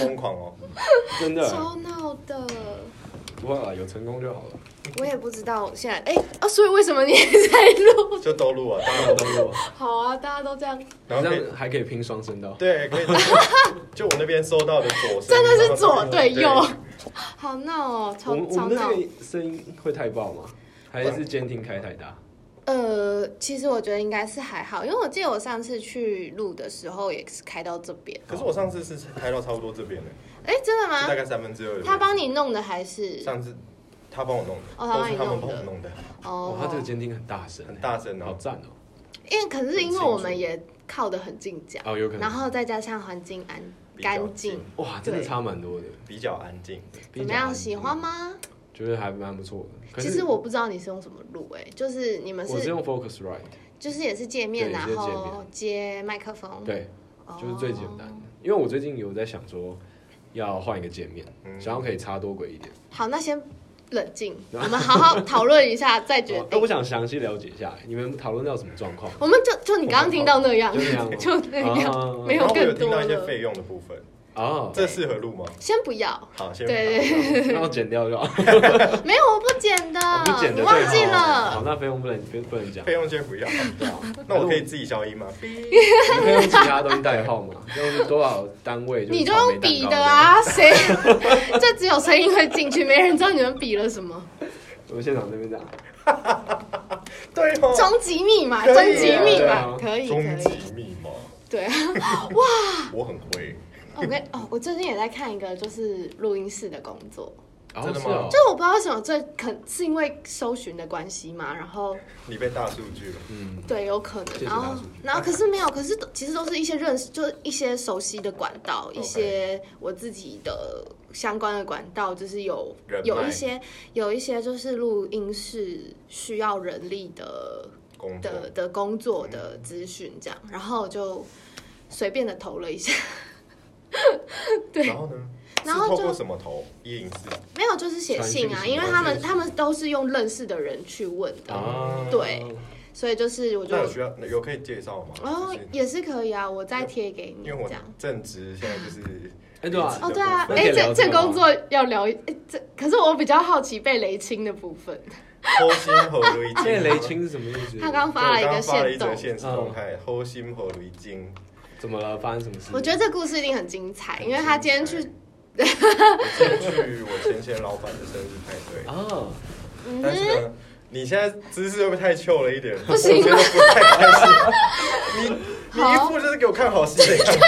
疯狂哦。真的超闹的。不会啦，有成功就好了。我也不知道现在哎啊，所以为什么你也在录？就都录啊，当然大家都有，好啊，大家都这样，然后可以样还可以拼双声道。对，可以。就我那边收到的左声，真的是左对右，好闹哦，超我们我超闹。那个声音会太爆吗？还是监听开太大？呃，其实我觉得应该是还好，因为我记得我上次去录的时候也是开到这边。可是我上次是开到差不多这边的，哎，真的吗？大概三分之二。他帮你弄的还是？上次他帮我弄的，哦他帮你都是他们弄的帮我弄的，哦，，他这个监听很大声，很大声哦。好赞哦。因为可是因为我们也靠得很近讲，哦，有可能。然后再加上环境安干净，哇，真的差蛮多的。比较安静。怎么样？喜欢？吗？觉得还蛮不错的。其实我不知道你是用什么录，哎，就是你们是我是用 Focusrite，就是也是界面，然后接麦克风，对，哦，就是最简单的。因为我最近有在想说要换一个界面，嗯想要可以插多轨一点。好，那先冷静，我们好好讨论一下再决哦那 我。想详细了解一下，你们讨论到什么状况？我们就就你刚刚听到那样，就那样吗 就那样，啊没然后我有更多听到一些。费用的部分，哦，这适合录吗？先不要，好，先对对对，那我剪掉就好。没有，我不剪的，我不剪的，你忘记了好。那费用不能不不能讲。费用先不要。那我可以自己消音吗？你可以用其他东西代号嘛？用多少单位？你就用比的啊，谁？这只有声音会进去，没人知道你们比了什么。我们现场这边这样。对哦，终极密码，可以啊终极密码，对啊可以终。极密码，对啊，我很会。我跟哦，我最近也在看一个就是录音室的工作，哦真的吗？就我不知道为什么最肯是因为搜寻的关系嘛，然后你被大数据了，嗯，对有可能，然后然后可是没有，可是其实都是一些认识，就是一些熟悉的管道，一些我自己的相关的管道，就是有有一些有一些就是录音室需要人力的工的的工作的资讯这样，然后就随便的投了一下，对然后呢？然后就是透过什么投？一零四没有就是写信啊，因为他们他们都是用认识的人去问的，啊，对所以就是我就那有需要有可以介绍吗？哦就是也是可以啊，我再贴给你因为我这样。正职现在就是哎对啊，哦，对啊，哎、这这工作要聊，哎、这可是我比较好奇被雷清的部分。偷心和雷现在 雷清是什么意思？他刚发了一个发了一则现实动态，偷心和雷精。怎么了？发生什么事？我觉得这故事一定很精彩，因为他今天去，我今天去我前前老板的生日派对，啊，嗯但是呢，你现在姿势会不会太糗了一点？不行我觉得不太开心。你你一副就是给我看好戏的样子。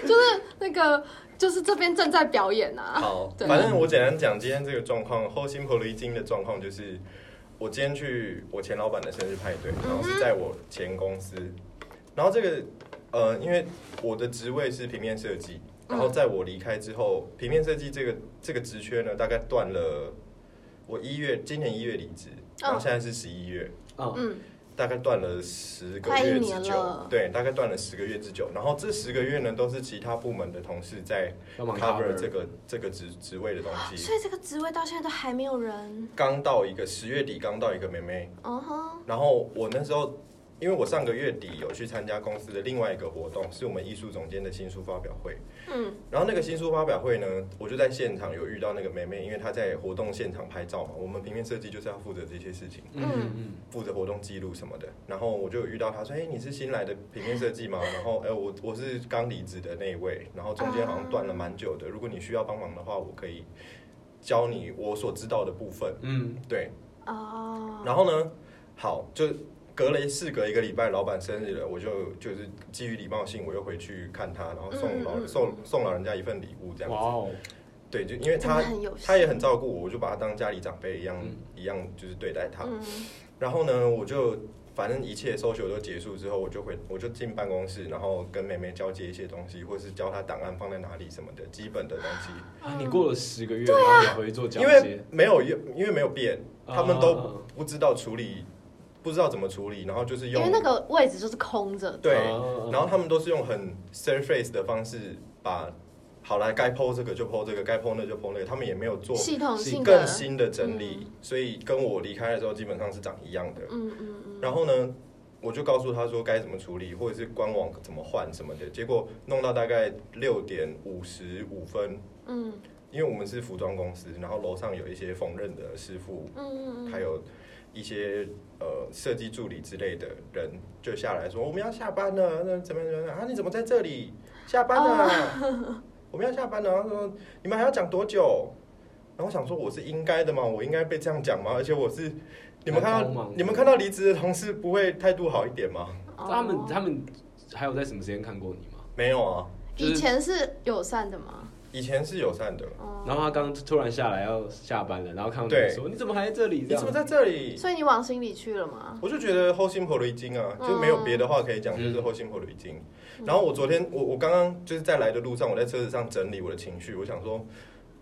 就是那个，就是这边正在表演啊。好，反正我简单讲今天这个状况，后心和雷精的状况就是，我今天去我前老板的生日派对，然后是在我前公司，然后这个呃，因为我的职位是平面设计，然后在我离开之后，平面设计这个这个职缺呢，大概断了。我一月今年一月离职，然后现在是十一月，嗯，嗯，大概断了十个月之久。年了，对，大概断了十个月之久。然后这十个月呢，都是其他部门的同事在 cover 这个这个职职位的东西。所以这个职位到现在都还没有人。刚到一个十月底刚到一个妹妹，哦吼，然后我那时候，因为我上个月底有去参加公司的另外一个活动，是我们艺术总监的新书发表会。嗯，然后那个新书发表会呢，我就在现场有遇到那个妹妹，因为她在活动现场拍照嘛。我们平面设计就是要负责这些事情，嗯嗯负责活动记录什么的。然后我就有遇到她说：“哎、你是新来的平面设计吗？”然后哎、我我是刚离职的那一位，然后中间好像断了蛮久的。如果你需要帮忙的话，我可以教你我所知道的部分。嗯对，哦，然后呢，好，就隔了事隔一个礼拜，老板生日了，我就就是基于礼貌性，我又回去看他，然后送老、嗯嗯。嗯送送老人家一份礼物这嗯，样子。哇哦，对，就因为他他也很照顾我，我就把他当家里长辈一样、嗯。一样，就是对待他。嗯，然后呢，我就反正一切 social 都结束之后，我就回我就进办公室，然后跟妹妹交接一些东西，或是教她档案放在哪里什么的基本的东西。啊，你过了十个月，然后你回去做交因为接，没有用，因为没有变，他们都啊。不知道处理，不知道怎么处理，然后就是用因为那个位置就是空着。对，啊然后他们都是用很 surface 的方式把好来该 PO 这个就 PO 这个，该 PO 那就 PO 那个，他们也没有做系统性的更，新的整理，所以跟我离开的时候基本上是长一样的。嗯嗯嗯，然后呢，我就告诉他说该怎么处理，或者是官网怎么换什么的。结果弄到大概六点五十五分，嗯因为我们是服装公司，然后楼上有一些缝纫的师傅，嗯嗯还有一些呃设计助理之类的人就下来说我们要下班了，那怎么样怎么样啊？你怎么在这里？下班了啊、我们要下班了。然后说你们还要讲多久？然后我想说我是应该的嘛？我应该被这样讲吗？而且我是你们看到你们看到离职的同事不会态度好一点吗？哦他们他们还有在什么时间看过你吗？没有啊，就是以前是友善的吗？以前是友善的。哦然后他刚突然下来要下班了，然后看到对你说你怎么还在这里？你怎么在这里？所以你往心里去了吗？我就觉得后心婆雷精啊，就没有别的话可以讲，嗯就是后心婆雷精。然后我昨天我我刚刚就是在来的路上，我在车子上整理我的情绪，我想说，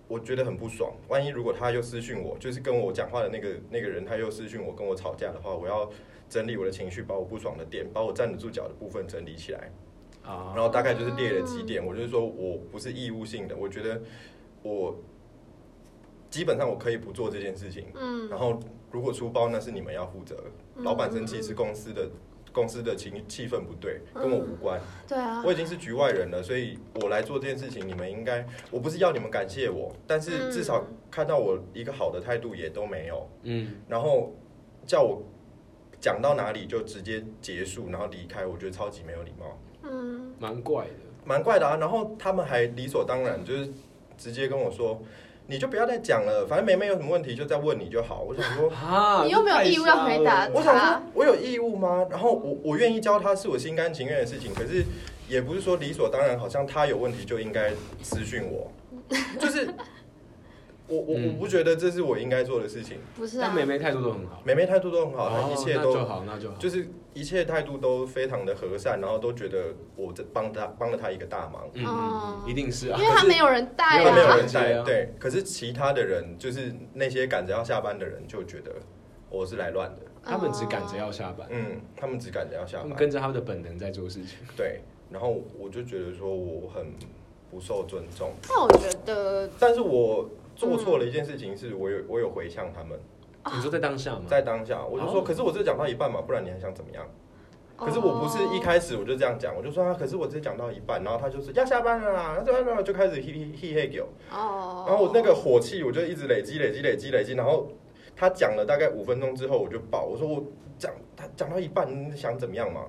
我觉得很不爽。万一如果他又私讯我，就是跟我讲话的那个那个人他又私讯我跟我吵架的话，我要整理我的情绪，把我不爽的点，把我站得住脚的部分整理起来。啊然后大概就是列了几点，我就是说我不是义务性的，我觉得我基本上我可以不做这件事情。嗯然后如果出包，那是你们要负责。老板生气是公司的公司的情气氛不对，跟我无关。对啊我，已经是局外人了，所以我来做这件事情，你们应该，我不是要你们感谢我，但是至少看到我一个好的态度也都没有。嗯，然后叫我讲到哪里就直接结束，然后离开，我觉得超级没有礼貌。嗯蛮怪的。蛮怪的啊。然后他们还理所当然，就是直接跟我说，你就不要再讲了，反正梅梅有什么问题就再问你就好。我想说，啊 你又没有义务要回答我想说，我有义务吗？然后我我愿意教他是我心甘情愿的事情，可是也不是说理所当然，好像他有问题就应该私讯我，就是我我我嗯不觉得这是我应该做的事情。不是啊但，妹妹态度都很好，梅梅态度都很好，一切都那就好，那就好。就是一切态度都非常的和善，然后都觉得我这帮他帮了他一个大忙。嗯哦嗯，嗯一定是啊因。为他没有人带他没有啊。人带啊，对。可是其他的人，就是那些赶着要下班的人，就觉得我是来乱的。他们只赶着要下班，嗯，他们只赶着要下班。他们跟着他们的本能在做事情。对，然后我就觉得说我很不受尊重，那我觉得，但是我做错了一件事情，是我有我有回向他们，你说在当下吗？在当下我就说，哦可是我只讲到一半嘛，不然你还想怎么样？哦可是我不是一开始我就这样讲，我就说啊，可是我只讲到一半，然后他就是要下班了啦，要下班了，就开始嘿嘿嘿嘿给我，哦，然后我那个火气我就一直累积累积累积累积，然后他讲了大概五分钟之后我就爆，我说我讲他讲到一半，你想怎么样嘛？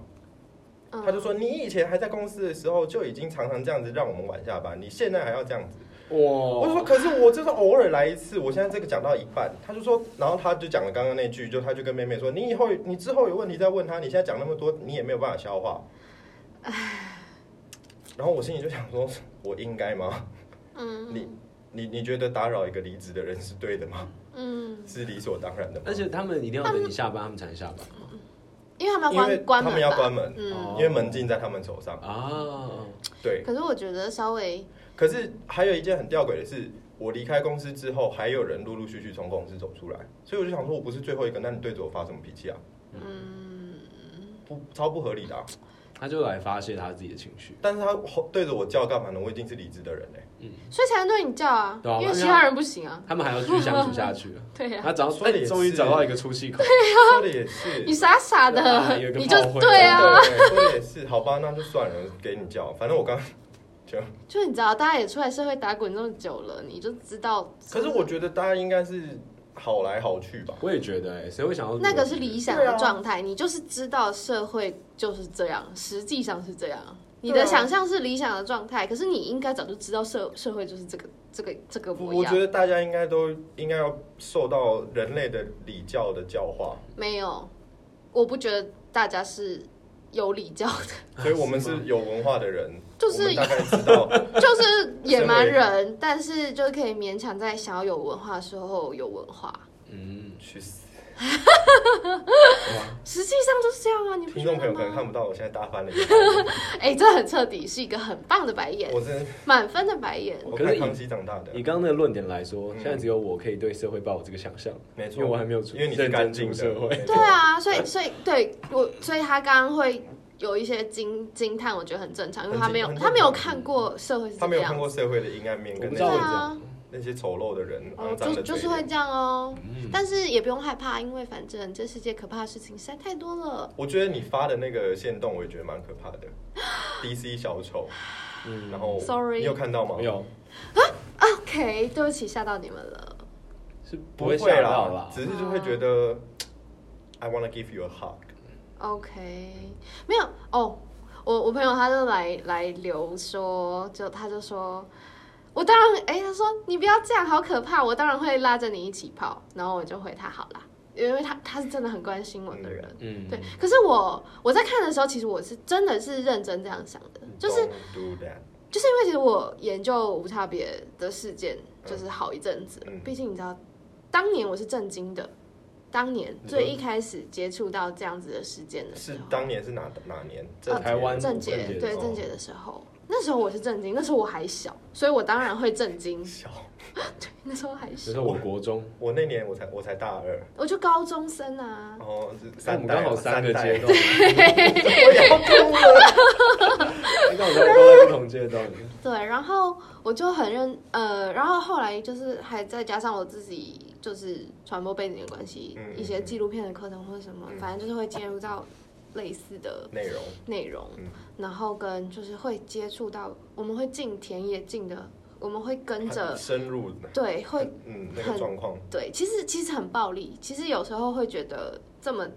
嗯他就说你以前还在公司的时候就已经常常这样子让我们晚下班，你现在还要这样子。哇，我就说可是我就是偶尔来一次，我现在这个讲到一半，他就说，然后他就讲了刚刚那句，就他就跟妹妹说，你以后你之后有问题再问他，你现在讲那么多，你也没有办法消化。然后我心里就想说，我应该吗？嗯你你你觉得打扰一个离职的人是对的吗？嗯，是理所当然的吗？而且他们一定要等你下班，他们才能下班因为他们要关关他们门要关门，嗯，哦因为门禁在他们手上。啊。对，可是我觉得稍微可是还有一件很吊诡的是，我离开公司之后，还有人陆陆续续从公司走出来，所以我就想说，我不是最后一个，那你对着我发什么脾气啊？嗯，不，超不合理的啊、他就来发泄他自己的情绪。但是他对着我叫干嘛呢？我已经是理智的人嘞、所以才能对你叫啊，对啊因为其他人不行啊。他们还要继续相处下去。对呀，他终于找到一个出气口。说的也是，你傻傻的你就对啊，对，说的也是，好吧，那就算了，给你叫，反正我刚就，就你知道，大家也出来社会打滚这么久了，你就知道。可是我觉得大家应该是好来好去吧。我也觉得，哎，谁会想要那个是理想的状态，你就是知道社会就是这样，实际上是这样。你的想象是理想的状态，可是你应该早就知道社社会就是这个这个这个模样。我觉得大家应该都应该要受到人类的礼教的教化，没有，我不觉得大家是有礼教的，所以我们是有文化的人，就是大概知道，就是野蛮人，但是就是可以勉强在想要有文化的时候有文化。嗯，去死！实际上就是这样啊，你听众朋友可能看？不到，我现在大翻了一个，哎、这很彻底，是一个很棒的白眼，我真的满分的白眼。我可是以看康熙长大的以，刚刚那个论点来说，嗯现在只有我可以对社会抱有这个想象，没错因为我，还没有出，因为你是干净社会。对啊，所以所以对我，所以他刚刚会有一些惊惊叹，我觉得很正常，因为他没有他没有看过社会是这样。他没有看过社会的阴暗面跟那种知道为什对啊，那些丑陋的人、就。就是会这样哦。嗯，但是也不用害怕，因为反正这世界可怕的事情实在太多了。我觉得你发的那个线动，我也觉得蛮可怕的。DC 小丑，嗯然后 Sorry 你有看到吗？没有 OK，对不起，吓到你们了。是不会吓到啦啦，，只是就会觉得、I wanna give you a hug。OK，没有哦。我我朋友他就来来留说，就他就说，我当然哎、他说你不要这样，好可怕，我当然会拉着你一起跑。然后我就回他好啦，因为他他是真的很关心我的人。嗯，对，可是我我在看的时候，其实我是真的是认真这样想的，就是。就是因为其实我研究无差别的事件就是好一阵子了嗯，毕竟你知道，当年我是震惊的，当年最一开始接触到这样子的事件的时是候，当年是哪哪年？这呃台湾郑郑杰杰哦对郑杰的时候，那时候我是震惊，那时候我还小，所以我当然会震惊。小，对那时候还小，那时候我国中，我那年我才我才大二，我就高中生啊。然。后是哎我三刚好三个代阶段，我也要哭了。刚好都在不同阶段。对，然后我就很认呃，然后后来就是还再加上我自己就是传播背景的关系，嗯一些纪录片的课程或者什么，嗯。反正就是会介入到类似的内容，内容，嗯。然后跟就是会接触到，我们会进田野进的，我们会跟着，深入，对，会嗯，那个状况，对，其实其实很暴力，其实有时候会觉得这么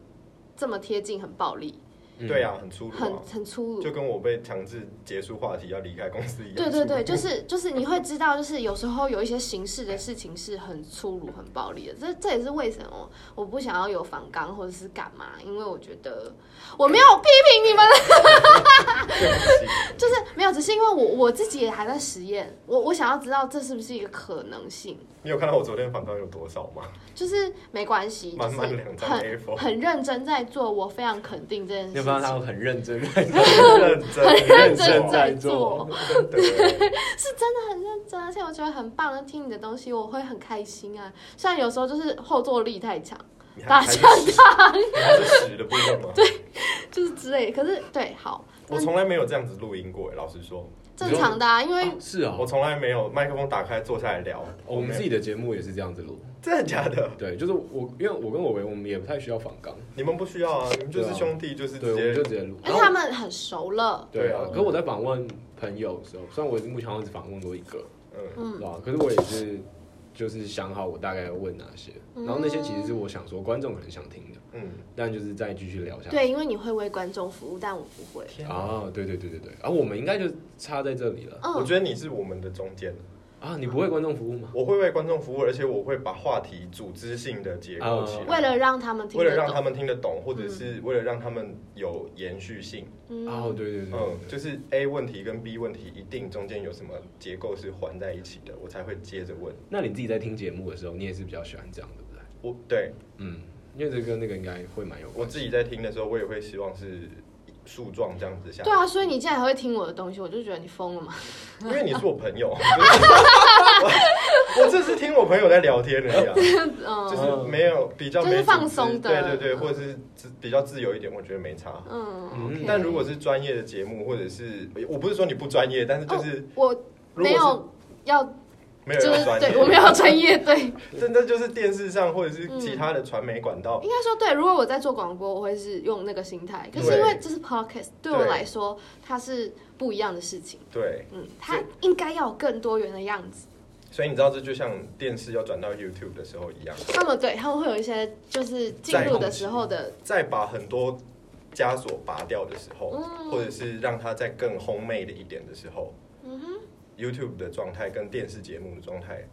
这么贴近很暴力，嗯对，啊，很粗鲁很啊，很粗鲁就。跟我被强制结束话题要离开公司一样。对对对，就是就是你会知道，就是有时候有一些形式的事情是很粗鲁、很暴力的。这这也是为什么我不想要有反刚或者是干嘛，因为我觉得我没有批评你们，就是没有，只是因为我我自己也还在实验，我我想要知道这是不是一个可能性。你有看到我昨天反纲有多少吗？就是没关系，就是满满两张很 A4 很认真在做，我非常肯定这件事他，们很认真，很认真，很认真真在在做。是真的很认真，而且我觉得很棒。听你的东西，我会很开心啊。虽然有时候就是后坐力太强，你大还还是象屎你还是屎的部分吗？对，就是之类。可是对，好我从来没有这样子录音过耶，老实说，正常的啊，因为哦是啊我，从来没有麦克风打开坐下来聊。我们自己的的节目也是这样子录。真的假的？对，就是我，因为我跟我维，我们也不太需要反纲，你们不需要啊，你们就是兄弟，就是对，我直接们就直接录。因为他们很熟了，对啊可是我在访问朋友的时候，虽然我目前好像只访问过一个，嗯，嗯对吧？可是我也是，就是想好我大概要问哪些，然后那些其实是我想说观众可能想听的，嗯，但就是再继续聊下去。对，因为你会为观众服务，但我不会。天啊！啊，对对对对对，啊，我们应该就差在这里了嗯，我觉得你是我们的中间，啊！你不为观众服务吗？我会为观众服务，而且我会把话题组织性的结构起来，为了让他们听得懂，为了让他们听得懂，或者是为了让他们有延续性。嗯哦，对对对嗯，就是 A 问题跟 B 问题一定中间有什么结构是环在一起的，我才会接着问。那你自己在听节目的时候，你也是比较喜欢这样，对不对？我对嗯，因为这跟那个应该会蛮有关。我自己在听的时候，我也会希望是树状这样子下对。啊，所以你竟然还会听我的东西，我就觉得你疯了嘛。因为你是我朋友，我我这是听我朋友在聊天而已就是没有比较就是没放松的对对对，或者是自比较自由一点，我觉得没差。嗯但如果是专业的节目，或者是我不是说你不专业，但是就是我没有要，是没有就是专业，对我没有专业，对，真的就是电视上或者是其他的传媒管道，应该说对。如果我在做广播，我会是用那个心态。可是因为这是 podcast，对我来说它是不一样的事情。对，嗯，它应该要有更多元的样子。所以你知道这就像电视要转到 YouTube 的时候一样，他们对他们会有一些就是进入的时候的，再把很多枷锁拔掉的时候，嗯或者是让它再更烘焙的一点的时候，YouTube 的状态跟电视节目的状态，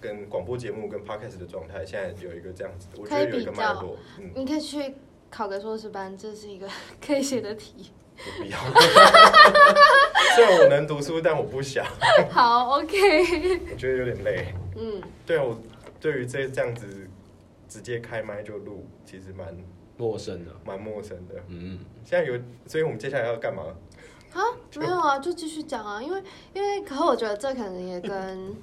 跟广播节目跟 Podcast 的状态，现在有一个这样子的，我觉得有一个脉络，嗯，你可以去考个硕士班，这是一个 可以写的题。不必要。虽然我能读书，但我不想，好，OK，我觉得有点累。嗯，对啊，我对于这这样子直接开麦就录，其实蛮陌生的，蛮陌生的。嗯，现在有，所以我们接下来要干嘛？啊，没有啊，就继续讲啊，因为因为，可是我觉得这可能也跟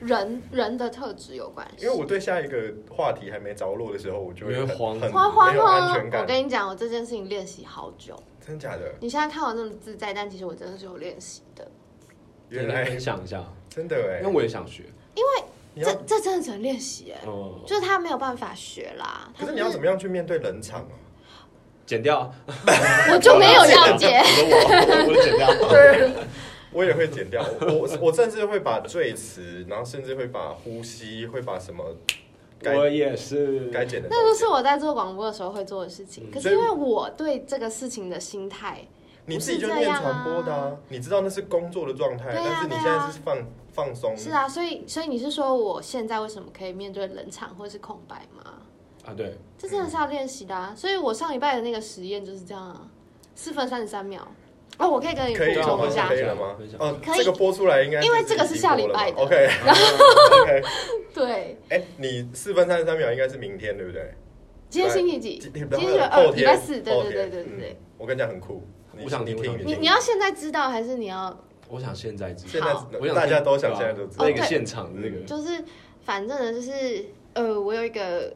人人的特质有关系。因为我对下一个话题还没着落的时候，我就会慌很慌慌没有安全，感我。跟你讲，我这件事情练习好久。真假的？你现在看我那么自在，但其实我真的是有练习的。原来分享一下，真的哎因为，我也想学。因为。这，这真的只能练习哎，哦，就是他没有办法学啦。可是你要怎么样去面对冷场啊？剪掉，我就没有要剪掉，我也会剪掉，我我甚至会把赘词，然后甚至会把呼吸，会把什么我也是，该剪的那都是。我在做广播的时候会做的事情。嗯可是因为我对这个事情的心态，你自己就念传播的啊，你知道那是工作的状态，啊。但是你现在是放放松。是啊，所以所以你是说我现在为什么可以面对冷场或是空白吗？啊，对，这真的是要练习的啊！所以我上礼拜的那个实验就是这样啊，四分三十三秒。哦，我可以跟你补充一？下。可，以了吗？分？享哦，可以。这个播出来应该因为这个是下礼拜的。OK OK，对，哎，你四分三十三秒应该是明天对不对？今天星期几？今天今天是二，天礼拜四。对对对对对。我跟你讲很酷，我想听你听你你要现在知道还是你要？我想现在知道，现在好。我想大家都想现在都知道。那个现场的那个，就是反正呢，就是呃，我有一个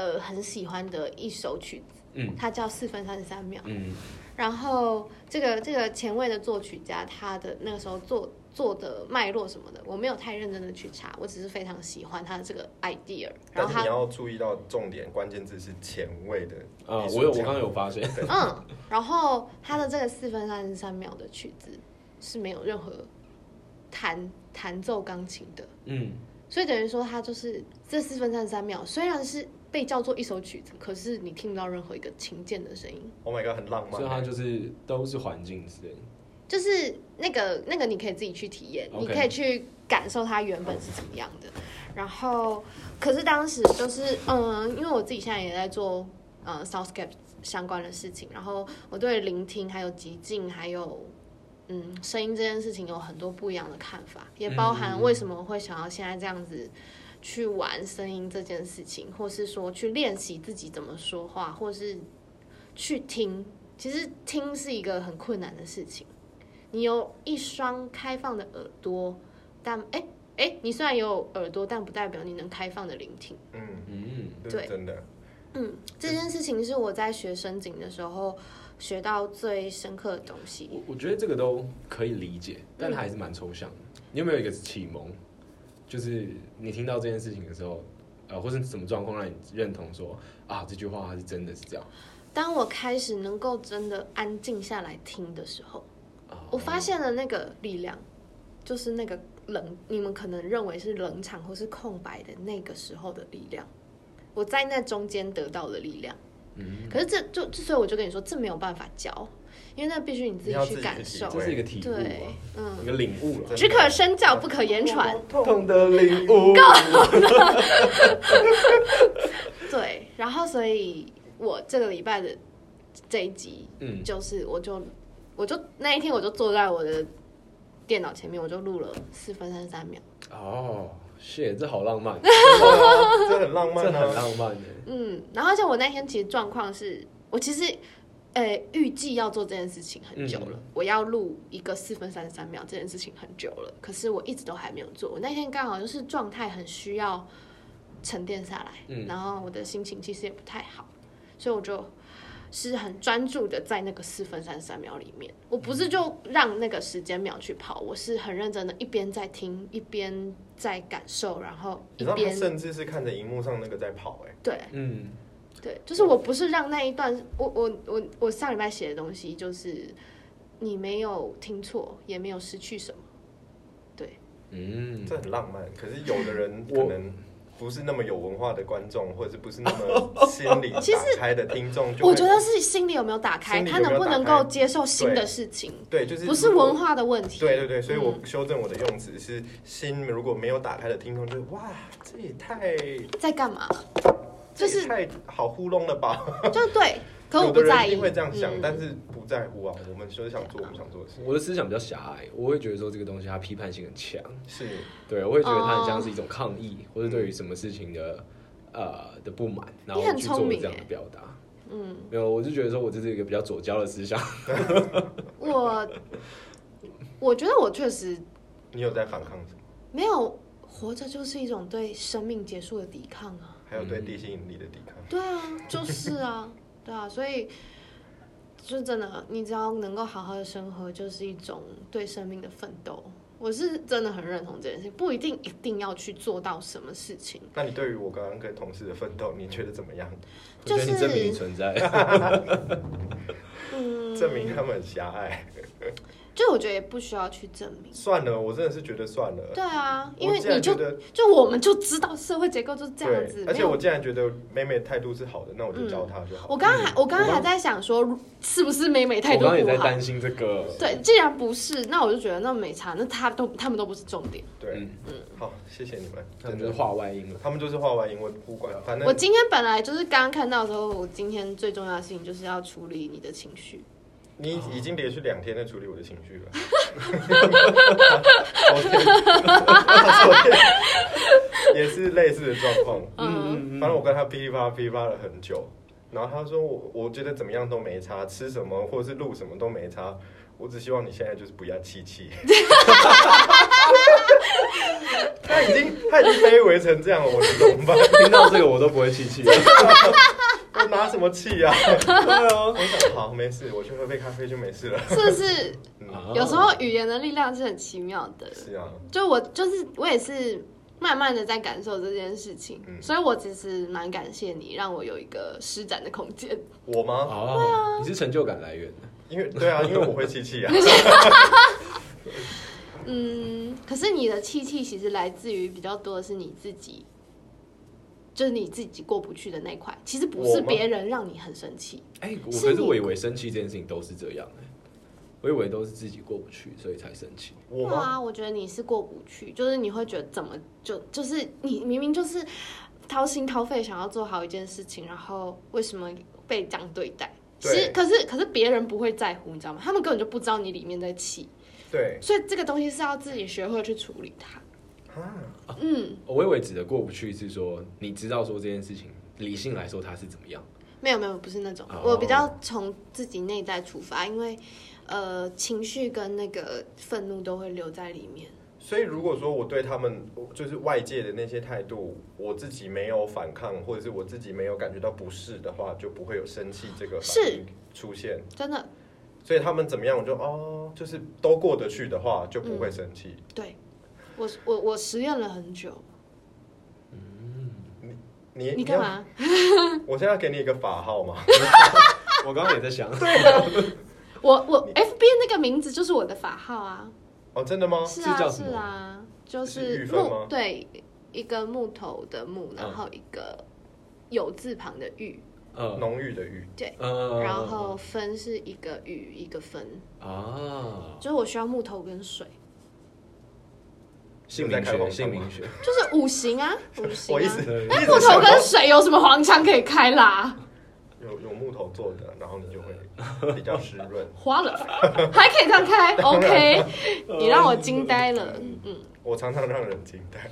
呃很喜欢的一首曲子，嗯。它叫四分三十三秒。嗯。然后这个这个前卫的作曲家，他的那个时候做做的脉络什么的，我没有太认真的去查，我只是非常喜欢他的这个 idea。然后他但是你要注意到重点，关键字是前卫的啊，我有我刚刚有发现，嗯，然后他的这个四分三十三秒的曲子是没有任何弹弹奏钢琴的，嗯。所以等于说他就是这四分三十三秒，虽然是被叫做一首曲子，可是你听不到任何一个琴键的声音。，Oh my god，很浪漫所以。它就是都是环境之类的，就是那个那个你可以自己去体验你可以去感受它原本是怎么样的。然后，可是当时就是嗯，因为我自己现在也在做呃 soundscape 相关的事情，然后我对聆听还有极静还有嗯声音这件事情有很多不一样的看法，也包含为什么会想要现在这样子。去玩声音这件事情，或是说去练习自己怎么说话，或是去听。其实听是一个很困难的事情。你有一双开放的耳朵，但哎哎，你虽然有耳朵，但不代表你能开放的聆听。嗯，嗯对真的。嗯，这件事情是我在学声景的时候学到最深刻的东西。我我觉得这个都可以理解，但它还是蛮抽象的。你有没有一个启蒙，就是你听到这件事情的时候，呃，或是什么状况让你认同说啊这句话它是真的是这样？当我开始能够真的安静下来听的时候，啊我发现了那个力量，就是那个冷，你们可能认为是冷场或是空白的那个时候的力量，我在那中间得到的力量。嗯，可是这就之所以我就跟你说，这没有办法教，因为那必须你自己去感受。这是一个体悟对嗯，，一嗯，个领悟了。只可身教，不可言传。痛的领悟，够了 对，然后所以我这个礼拜的这一集，嗯就是我就我就那一天我就坐在我的电脑前面，我就录了四分三十三秒。哦，是，这好浪漫，这很浪这漫很啊！浪漫的。嗯，然后而且我那天其实状况是我其实。呃，预计要做这件事情很久了，嗯我要录一个四分三十三秒这件事情很久了，可是我一直都还没有做。我那天刚好就是状态很需要沉淀下来，嗯。然后我的心情其实也不太好，所以我就是很专注的在那个四分三十三秒里面。我不是就让那个时间秒去跑，我是很认真的，一边在听，一边在感受，然后一边甚至是看着荧幕上那个在跑，哎，对。嗯，对，就是我不是让那一段，我我我我上礼拜写的东西，就是你没有听错，也没有失去什么。对嗯，这很浪漫。可是有的人可能不是那么有文化的观众，或者是不是那么心理 打开的听众，我觉得是心里有没有打开，他能不能够接受新的事情，对，就是不是文化的问题。对对对，所以我嗯修正我的用词是心如果没有打开的听众，就哇，这也太在干嘛？就是太好糊弄了吧？就对，可我有不在意。的人一定会这样想，嗯但是不在乎啊。我们就是想做我们想做的事，我的思想比较狭隘，我会觉得说这个东西它批判性很强，是对我会觉得它很像哦是一种抗议，或者对于什么事情的呃的不满，然后你很去做聪明这样的欸表达。嗯，没有，我就觉得说我这是一个比较左交的思想。我我觉得我确实你有在反抗什么？没有活着，就是一种对生命结束的抵抗啊。还有对地心引力的抵抗。对啊，就是啊，对啊，所以就真的，你只要能够好好的生活，就是一种对生命的奋斗。我是真的很认同这件事情，不一定一定要去做到什么事情。那你对于我刚刚跟同事的奋斗，你觉得怎么样？我觉得你就是证明你存在。嗯，证明他们很狭隘。就我觉得也不需要去证明。算了，我真的是觉得算了。对啊，因为你就就我们就知道社会结构就是这样子，而且我既然觉得妹妹态度是好的，那我就教她就好。我刚刚还我刚刚还在想说，是不是美美态度不好？刚刚也在担心这个。对，既然不是，那我就觉得那没差，那他都他们都不是重点。对，嗯，好，谢谢你们，他们就是真的，话外音了。他们就是话外音，我不管，反正我今天本来就是刚刚看到的时候，我今天最重要的事情就是要处理你的情绪。你已经连续两天在处理我的情绪了。昨天，昨天也是类似的状况。嗯，反正我跟他噼里啪啦噼里啪啦了很久，然后他说我我觉得怎么样都没差，吃什么或者是录什么都没差，我只希望你现在就是不要气气。他已经他已经卑微成这样了，我能怎么办？听到这个我都不会气气。我拿什么气啊？对啊，我想好没事，我去喝杯咖啡就没事了。是不是？嗯，有时候语言的力量是很奇妙的。是啊，就我就是我也是慢慢的在感受这件事情，嗯所以我其实蛮感谢你，让我有一个施展的空间。我吗？哦，你是成就感来源的。因为对啊，因为我会气气啊。嗯，可是你的气气其实来自于比较多的是你自己，就是你自己过不去的那块，其实不是别人让你很生气。哎，我可是我以为生气这件事情都是这样哎，我以为都是自己过不去，所以才生气。我吗？对啊，我觉得你是过不去，就是你会觉得怎么就就是你明明就是掏心掏肺想要做好一件事情，然后为什么被这样对待？其对实可是可是别人不会在乎，你知道吗？他们根本就不知道你里面在气，对所以这个东西是要自己学会去处理它。啊，嗯，我以为指的过不去是说，你知道说这件事情理性来说它是怎么样，没有没有，不是那种，哦我比较从自己内在出发，因为呃情绪跟那个愤怒都会留在里面。所以如果说我对他们就是外界的那些态度，我自己没有反抗，或者是我自己没有感觉到不适的话，就不会有生气这个反应出现。真的，所以他们怎么样，我就哦，就是都过得去的话，就不会生气。对我我我实验了很久。嗯你你你干？嘛？我现在要给你一个法号吗？我刚刚也在想，我我 FB 那个名字就是我的法号啊，哦，真的吗？是啊是叫什么？是啊，就是木对一个木头的木，然后一个有字旁的玉，呃浓郁的郁，对，呃然后分是一个雨一个分，啊，就是我需要木头跟水，姓名学，姓名学，就是五行啊，五行啊我一直。对一那木头跟水有什么黄腔可以开啦？有有木头做的，然后你就会比较湿润。花了，还可以这样开，OK？你让我惊呆了，嗯，我常常让人惊呆。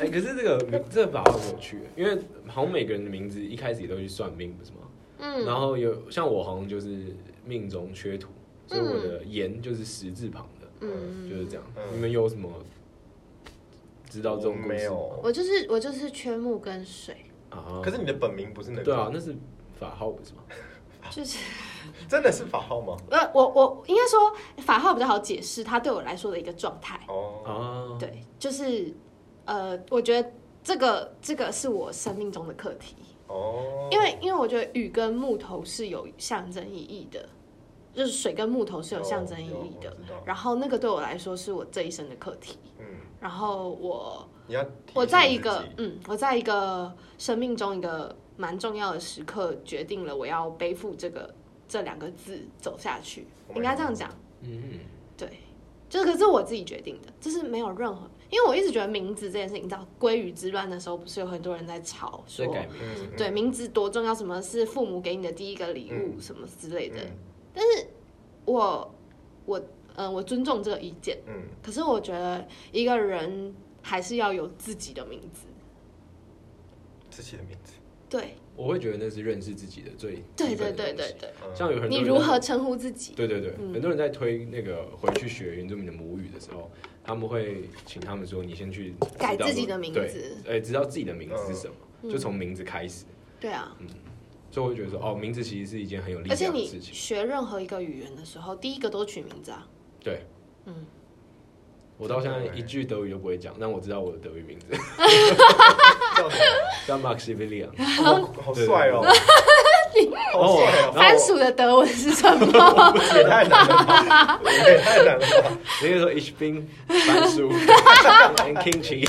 哎，可是这个这个法很有趣，因为好像每个人的名字一开始也都去算命，不是吗？嗯然后有像我好像就是命中缺土，所以我的言就是十字旁的，嗯就是这样。嗯你们有什么知道这种故事我没有，我就是我就是缺木跟水，啊？可是你的本名不是那个？对啊，，那是法号不是吗？就是 真的是法号吗？呃，我我应该说法号比较好解释，它对我来说的一个状态。哦，啊，对，就是呃，我觉得这个这个是我生命中的课题，哦，因为因为我觉得雨跟木头是有象征意义的，就是水跟木头是有象征意义的。然后那个对我来说是我这一生的课题。嗯，然后我你要我在一个嗯，我在一个生命中一个蛮重要的时刻，决定了我要背负这个这两个字走下去，Oh 应该这样讲。嗯，对，就是可是我自己决定的，这是没有任何，因为我一直觉得名字这件事情，你知道鲑鱼之乱的时候，不是有很多人在吵说，在改名字，嗯对，名字多重要，什么是父母给你的第一个礼物，嗯。什么之类的。嗯。我我嗯、呃我尊重这个意见，嗯，可是我觉得一个人还是要有自己的名字，自己的名字，对我会觉得那是认识自己的最对对对对对，嗯像有很多你如何称呼自己？对对对，嗯很多人在推那个回去学原住民的母语的时候，他们会请他们说，你先去改自己的名字，哎，知道自己的名字是什么，嗯就从名字开始。对啊，所以我会觉得说，哦，名字其实是一件很有力而且你量的事情。学任何一个语言的时候，第一个都取名字啊，对，嗯，我到现在一句德语都不会讲，但我知道我的德语名字 叫什么？叫 Max i v i l i a n。好好帅哦，好帅哦，番薯的德文是什么？也太难了吧，也太难了吧，你可以说 Ich bin 番薯 and kimchi。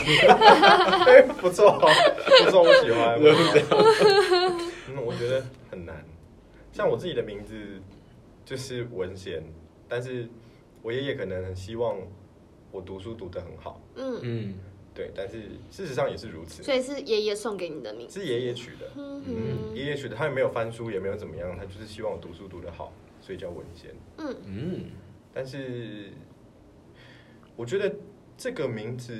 哎，不错哦，不错，我喜欢。嗯，我觉得很难。像我自己的名字就是文贤，但是我爷爷可能很希望我读书读得很好，嗯，嗯，对，但是事实上也是如此，所以是爷爷送给你的名字。是爷爷取的。嗯爷爷取的，他也没有翻书，也没有怎么样，他就是希望我读书读得好，所以叫文贤。嗯。嗯，但是我觉得这个名字，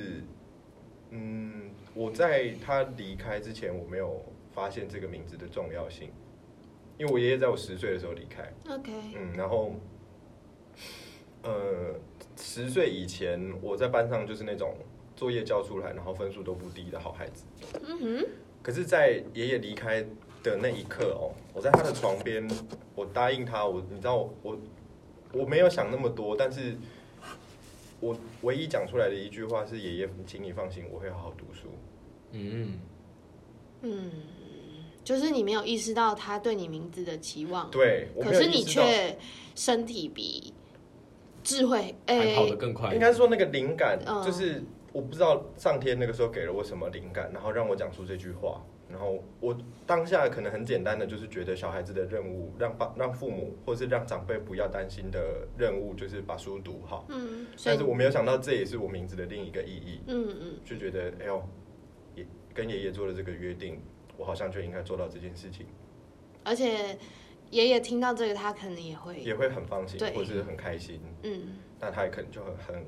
嗯，我在他离开之前，我没有发现这个名字的重要性，因为我爷爷在我十岁的时候离开，，OK，嗯，然后，呃，十岁以前我在班上就是那种作业交出来，然后分数都不低的好孩子。嗯哼，可是，在爷爷离开的那一刻哦，我在他的床边，我答应他，我你知道我我我没有想那么多，但是我唯一讲出来的一句话是：爷爷，请你放心，我会好好读书。嗯，嗯，就是你没有意识到他对你名字的期望，对，可是你却身体比智慧，哎、还跑得更快。应该是说那个灵感，嗯就是我不知道上天那个时候给了我什么灵感，然后让我讲出这句话。然后我当下可能很简单的就是觉得小孩子的任务，让爸让父母或是让长辈不要担心的任务，就是把书读好。嗯，但是我没有想到这也是我名字的另一个意义，嗯嗯，就觉得哎呦，也跟爷爷做了这个约定，我好像就应该做到这件事情，而且爷爷听到这个，他可能也会，也会很放心对。或是很开心。嗯，那他也可能就很很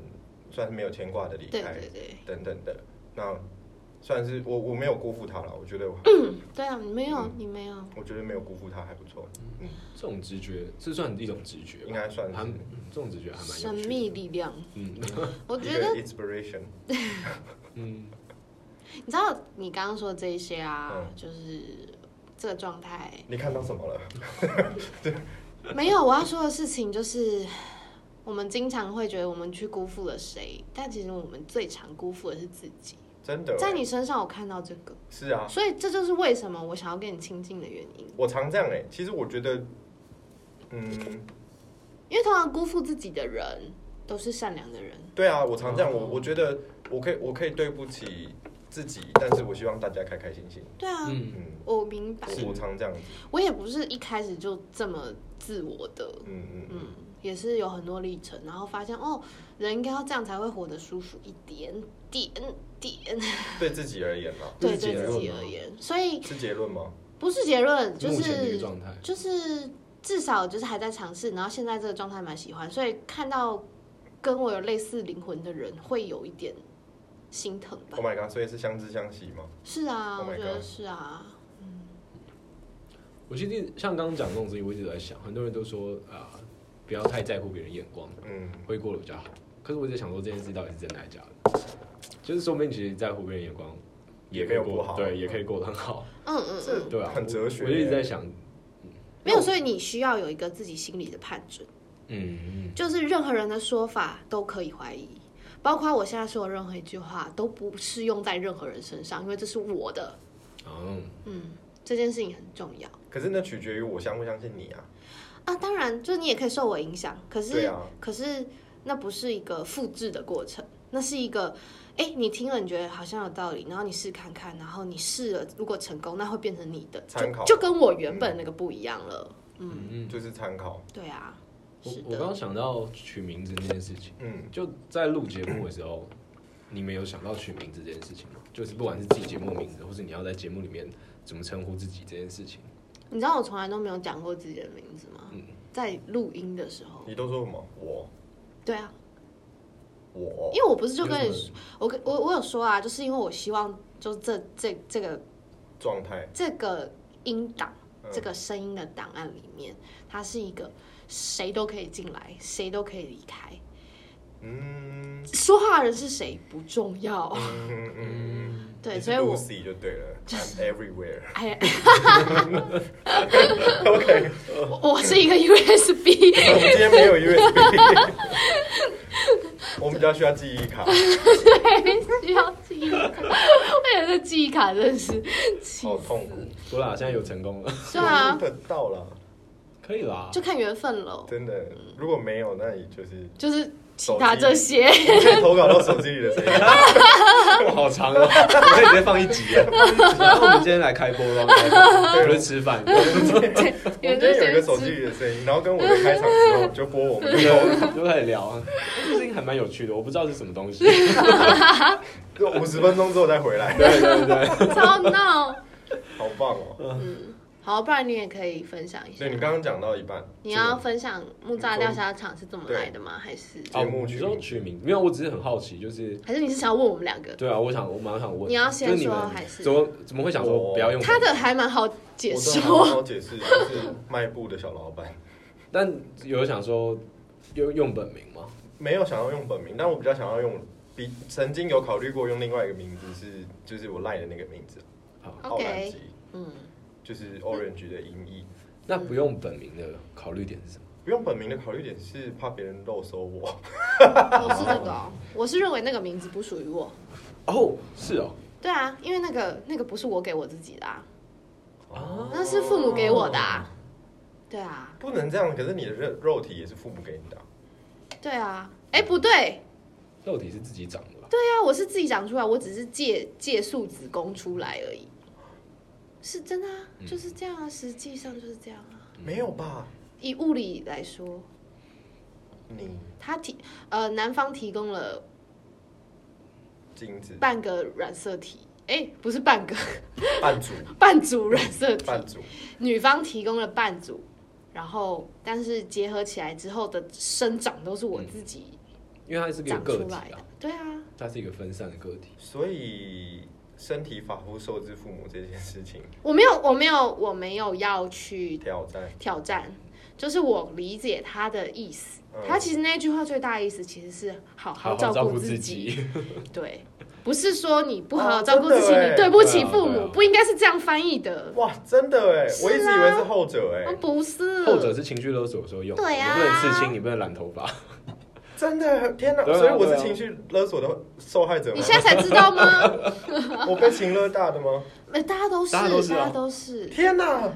算是没有牵挂的离对开。对对对，等等的，那算是我我没有辜负他了，我觉得我对啊，你没有，嗯。你没有，我觉得没有辜负他还不错，嗯，这种直觉，这算一种直觉吧，应该算还是这种直觉还蛮神秘。力量，嗯。我觉得 inspiration，嗯，你知道你刚刚说的这一些啊，嗯。就是这个状态，你看到什么了？没有我要说的事情就是。我们经常会觉得我们去辜负了谁，但其实我们最常辜负的是自己。真的，在你身上，我看到这个，是啊，所以这就是为什么我想要跟你亲近的原因。我常这样哎、其实我觉得，嗯，因为通常辜负自己的人都是善良的人。对啊，我常这样，哦我我觉得我可以我可以对不起自己，但是我希望大家开开心心，对啊，我明白。我我常这样子，我也不是一开始就这么自我的，嗯嗯也是有很多历程，然后发现哦，人应该要这样才会活得舒服一点点。点。对自己而言嘛，对对自己而言，所以是结论吗？不是结论，就是状态，就是至少就是还在尝试，然后现在这个状态蛮喜欢，所以看到跟我有类似灵魂的人，会有一点心疼吧 Oh。my god！所以是相知相惜吗？是啊，Oh 我觉得是啊。我其实像刚刚讲这种事情，我一直在想，很多人都说啊、不要太在乎别人眼光，嗯，会过得比较好。可是我一直在想说，这件事到底是真的还是假的？就是说不定其实在乎别人眼光，也可以没有不好对，也可以过得很好，嗯嗯对啊，很哲学我我就一直在想，没有，所以你需要有一个自己心里的判准，嗯嗯，就是任何人的说法都可以怀疑，包括我现在说的任何一句话都不适用在任何人身上，因为这是我的，哦，嗯，这件事情很重要。可是那取决于我相不相信你啊。啊。当然，就是你也可以受我影响，可是、可是那不是一个复制的过程，那是一个，哎，你听了你觉得好像有道理，然后你试看看，然后你试了，如果成功，那会变成你的，参考。就就跟我原本那个不一样了。嗯，嗯，就是参考。对啊，我，我刚刚想到取名字这件事情，嗯，就在录节目的时候，你们有想到取名字这件事情吗？就是不管是自己节目名字，或是你要在节目里面怎么称呼自己这件事情，你知道我从来都没有讲过自己的名字吗？嗯在录音的时候，你都说什么？我对啊，我因为我不是就跟你我跟我我有说啊，就是因为我希望就这这这个状态，这个音档、嗯这个声音的档案里面，它是一个谁都可以进来，谁都可以离开，嗯说话的人是谁不重要。嗯嗯嗯，对，所以我 Lucy 就对了，I'm everywhere。哎，OK，我 我是一个 USB，我们今天没有 USB。我们比较需要记忆卡。对需要记忆卡，为了这记忆卡真是。好痛苦。不啦，现在有成功了，是啊，得到了，可以啦。就看缘分了，真的。如果没有，那你就是就是其他这些。你可以投稿到手机里的声音。哇好长哦，我可以直接放一集啊。然后我们今天来开播了，不是吃饭，我们今天有一个手机里的声音，然后跟我的开场之后就播我们的就就开始聊啊。这声音还蛮有趣的，我不知道是什么东西。就五十分钟之后再回来。对对对，超闹。好棒哦！嗯，好，不然你也可以分享一下对。你刚刚讲到一半，你要分享木栅钓虾场是怎么来的吗？还是节目哦，你说取名没有？我只是很好奇，就是还是你是想要问我们两个？对啊，我想我蛮想问，你要先说还是怎么怎么会想说不要用？他的还蛮好解我说都好好解释，就是卖布的小老板，但有想说用用本名吗？没有想要用本名，但我比较想要用，比曾经有考虑过用另外一个名字是，就是我赖的那个名字，好，奥兰 OK，吉，嗯，就是 Orange 的音译。那不用本名的考虑点是什么？不用本名的考虑点是怕别人漏搜我，我 是这个哦，我是认为那个名字不属于我。哦，是哦，对啊，因为那个那个不是我给我自己的啊，哦，那是父母给我的啊。对啊，不能这样。可是你的肉肉体也是父母给你的啊、对啊，哎，不对，肉体是自己长的吧？对啊，我是自己长出来，我只是借借宿子宫出来而已。是真的啊，就是这样啊，实际上就是这样啊。没有吧？以物理来说，嗯他提呃男方提供了精子。半个染色体，哎，不是半个，半组。半组染色体，半组，女方提供了半组，然后但是结合起来之后的生长都是我自己因为它是一个长个体出来的。啊，，对啊，它是一个分散的个体。所以身体发肤受之父母这件事情我没有我没有我没有要去挑战，挑战，就是我理解他的意思。嗯。他其实那句话最大的意思其实是好好照照顾自己，对，不是说你不好好哦照顾自己，你对不起父母，对啊啊。不应该是这样翻译的。哇，真的哎，啊。我一直以为是后者哎嗯，，不是，后者是情绪勒索的时候用，对啊。你不能刺青，你不能染头发，真的天哪！啊所以我是情绪勒索的受害者吗你？现在才知道吗？我被情勒大的吗？哎，大家都是，大家都是啊大家都是。天哪！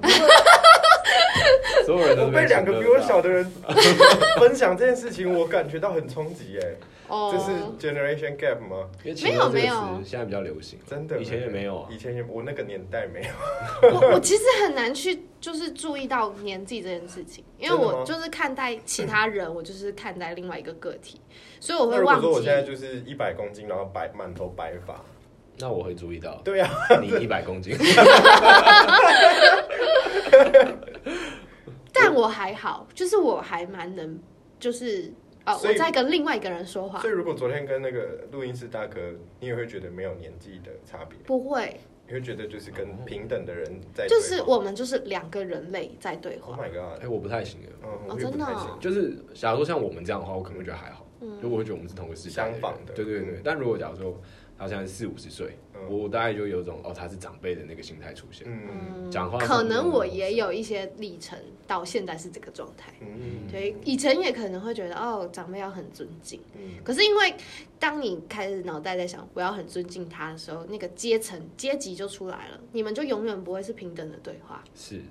所有人都我被两个比我小的人 分享这件事情，我感觉到很冲击哎。哦，这是 generation gap 吗？因为情勒这个没有词现在比较流行，真的，以前也没有啊。以前也我那个年代没有。我我其实很难去就是注意到年纪这件事情，因为我就是看待其他人，我就是看待另外一个个体，所以我那会忘如果说我现在。就是一百公斤，然后白满头白发，那我会注意到，对呀、你一百公斤，但我还好，就是我还蛮能，就是呃，所以我在跟另外一个人说话。所，以如果昨天跟那个录音室大哥，你也会觉得没有年纪的差别，不会，你会觉得就是跟平等的人在对话？就是我们就是两个人类在对 Oh 话。my god，哎，我不太行的。嗯，哦我也不真的哦。太行。就是假如说像我们这样的话，我可能会觉得还好，嗯。就我会觉得我们是同个世代人。相仿的。对对对。但如果假如说他现在四五十岁，嗯我大概就有种哦他是长辈的那个心态出现。嗯讲话可能我也有一些历程，到现在是这个状态。嗯对，以前也可能会觉得哦，长辈要很尊敬。嗯，可是因为当你开始脑袋在想我要很尊敬他的时候，那个阶层阶级就出来了，你们就永远不会是平等的对话。是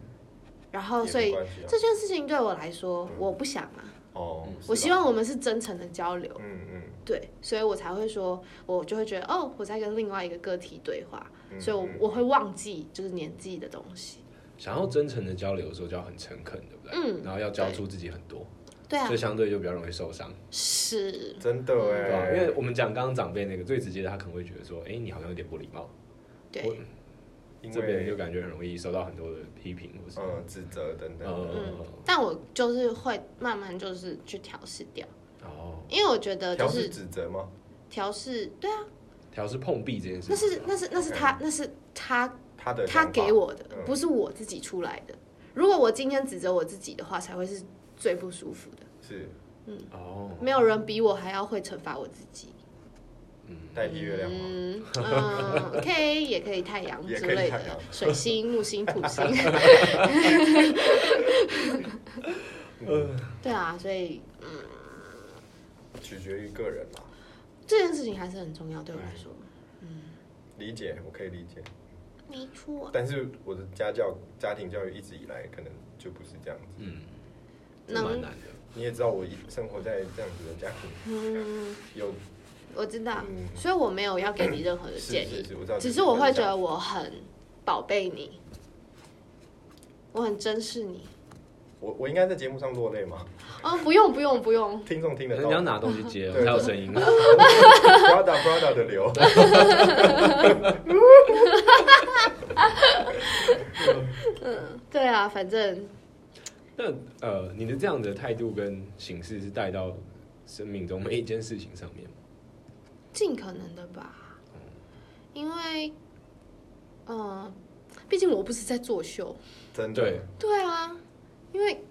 然后，所以这件事情对我来说，我不想啊，哦，我希望我们是真诚的交流，嗯嗯对，所以我才会说，我就会觉得哦，我在跟另外一个个体对话，嗯，所以我我会忘记就是年纪的东西。想要真诚的交流的时候，就要很诚恳，对不对？嗯然后要交出自己很多，对啊所以，相对就比较容易受伤，是，真的？哎，因为我们讲刚刚长辈那个最直接的，他可能会觉得说，哎，你好像有点不礼貌，对我，因这边就感觉很容易受到很多的批评，或是嗯指责等等，但我就是会慢慢就是去调试掉，哦，因为我觉得就是指责吗？调试，对啊，调试碰壁这件事情，那是那是那是他那是他他的他想法给我的嗯，不是我自己出来的。如果我今天指责我自己的话，才会是最不舒服的。是哦，没有人比我还要会惩罚我自己。嗯，代替月亮吗？嗯嗯，OK，也可以太阳也之类的可以太阳，水星、木星、土星。嗯，对啊，所以取决于个人啦。这件事情还是很重要，对我来说。理解，我可以理解。没错，但是我的家教、家庭教育一直以来可能就不是这样子。嗯，蛮难的。你也知道，我一生活在这样子的家庭，嗯，有我知道，嗯，所以我没有要给你任何的建议。只是我会觉得我很宝贝你，我很珍视你。我我应该在节目上落泪吗？哦，不用不用不用，听众听得到。你要拿东西接才有声音。Prada Prada 的流。嗯对啊，反正那呃，你的这样的态度跟形式是带到生命中每一件事情上面吗？尽可能的吧，因为，嗯、毕竟我不是在作秀。真的。对，对啊，因为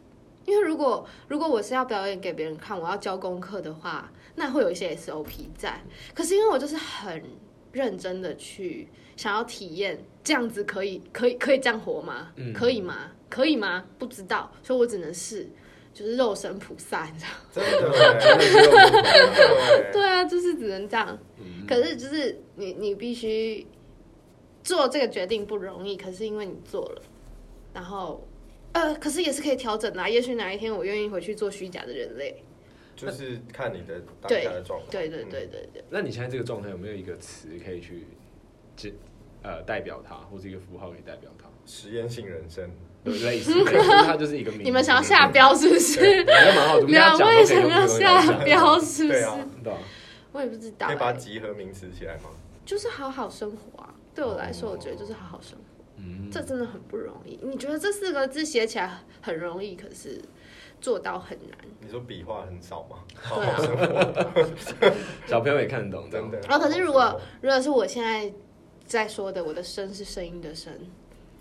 因为如果如果我是要表演给别人看，我要交功课的话，那会有一些 SOP 在。可是因为我就是很认真的去想要体验，这样子可以可以可以这样活吗？嗯可以吗？可以吗？不知道，所以我只能试，就是肉身菩萨，你知道 对啊，就是只能这样。嗯，可是就是你你必须做这个决定不容易，可是因为你做了，然后呃，可是也是可以调整的、啊。也许哪一天我愿意回去做虚假的人类。就是看你的当下的状况。对对对对对，那你现在这个状态有没有一个词可以去这呃代表它，或者一个符号可以代表它？实验性人生，对类似，类似它就是一个名字。你们想要下标是不是？两位想要下标是不是？对啊对啊，我也不知道、可以把它欸，集合名词起来吗？就是好好生活啊。对我来说，我觉得就是好好生活，嗯，这真的很不容易。你觉得这四个字写起来很容易，可是做到很难。你说笔画很少吗？对啊好好生活，小朋友也看得懂，真的。然后可是如果如果是我现在在说的，我的声是声音的声，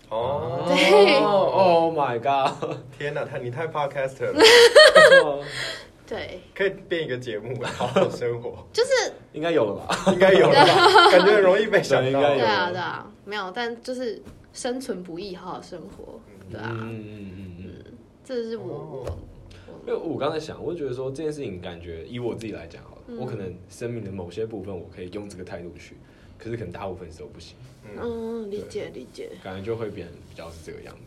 哦，对，Oh my god！天哪，太你太 podcaster 了，对，可以变一个节目，好好生活，就是应该有了吧？应该有了吧？感觉很容易被想到。对应该有对啊对啊，没有，但就是生存不易，好好生活，对啊，嗯嗯嗯嗯。这是我哦。我因为我刚才想，我就觉得说这件事情，感觉以我自己来讲好了，嗯。我可能生命的某些部分，我可以用这个态度去，可是可能大部分时候不行，嗯。理解理解。感觉就会变成比较是这个样子。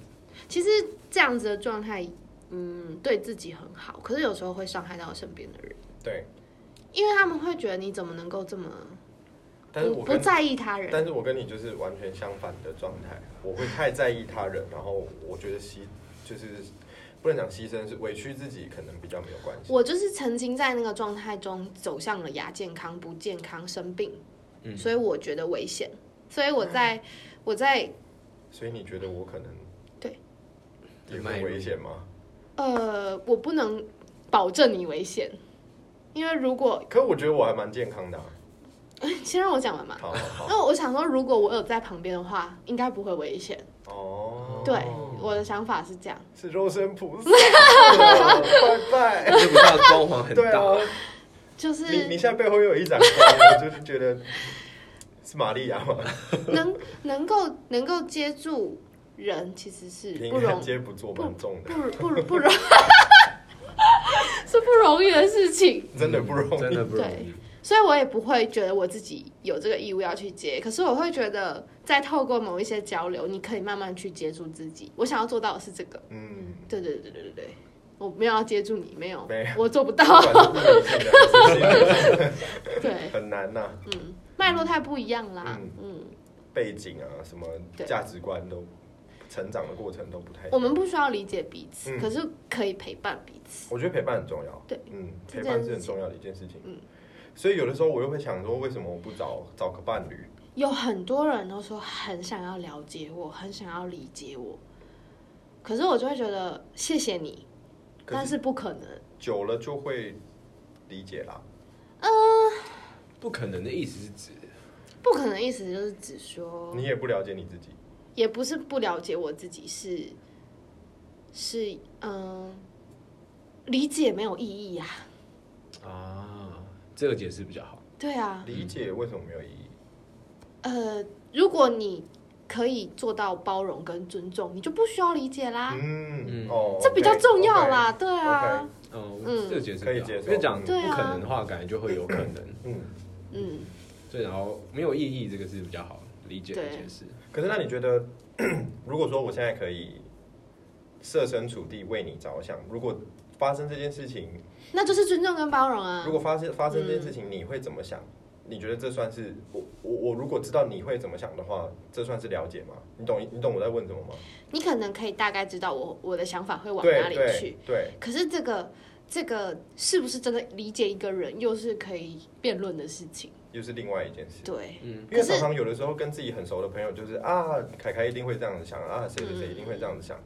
其实这样子的状态，嗯，对自己很好，可是有时候会伤害到身边的人，对，因为他们会觉得你怎么能够这么但是我不在意他人，但是我跟你就是完全相反的状态，我会太在意他人，然后我觉得牺就是不能讲牺牲，是委屈自己，可能比较没有关系。我就是曾经在那个状态中走向了亚健康、不健康、生病，嗯所以我觉得危险，所以我在我在所以你觉得我可能对也会危险吗？呃，我不能保证你危险，因为如果可我觉得我还蛮健康的、啊。先让我讲完嘛。好好好。那我想说，如果我有在旁边的话，应该不会危险。哦，对，我的想法是这样。是肉身菩萨，拜拜。这不叫光环很大，对啊，就是你你现在背后又有一盏光，我就是觉得是玛利亚吗？能能够能够接住人，其实是平不容安接不住，蛮重的，不不不容，是不容易的事情。真的不容易。真的不容易。所以我也不会觉得我自己有这个义务要去接，可是我会觉得，在透过某一些交流，你可以慢慢去接触自己。我想要做到的是这个。嗯，对对对对对对，我没有要接住你，没有，没有我做不到。对，很难呐。嗯，脉络太不一样啦。嗯嗯，背景啊，什么对价值观都，成长的过程都不太一样。我们不需要理解彼此，嗯可是可以陪伴彼此。我觉得陪伴很重要。对，嗯，陪伴是很重要的一件事情。嗯，所以有的时候我又会想说，为什么我不找找个伴侣？有很多人都说很想要了解我，很想要理解我，可是我就会觉得谢谢你，是但是不可能。久了就会理解啦。不可能的意思是指，不可能，意思就是指说你，也不了解你自己。也不是不了解我自己，是是嗯、理解没有意义啊。啊，这个解释比较好。对啊，理解为什么没有意义？呃，如果你可以做到包容跟尊重，你就不需要理解啦，嗯嗯哦，这比较重要啦。对啊，哦，嗯这个解释可以接受因为讲不可能的话，感觉就会有可能。嗯，嗯，所以然后没有意义，这个是比较好理解的解释。可是那你觉得，如果说我现在可以设身处地为你着想，如果发生这件事情，那就是尊重跟包容啊如。果发生发生这件事情，你会怎么想？你觉得这算是我我我如果知道你会怎么想的话，这算是了解吗？你懂你懂我在问什么吗？你可能可以大概知道我我的想法会往哪里去对，对，可是这个这个是不是真的理解一个人，又是可以辩论的事情。又是另外一件事。对，嗯，因为常常有的时候跟自己很熟的朋友，就是啊，凯凯一定会这样子想啊，谁谁谁一定会这样子想，